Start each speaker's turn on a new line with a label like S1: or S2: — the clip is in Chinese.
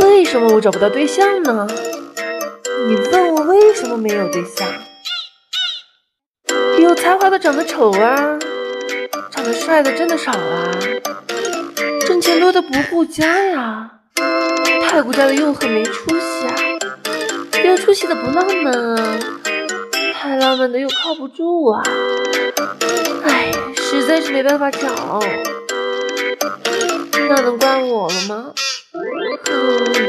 S1: 为什么我找不到对象呢？你问我为什么没有对象？有才华的长得丑啊，长得帅的真的少啊，挣钱多的不顾家呀，太顾家的又很没出息啊，有出息的不浪漫啊，太浪漫的又靠不住啊，哎，实在是没办法找，那能怪我了吗？you.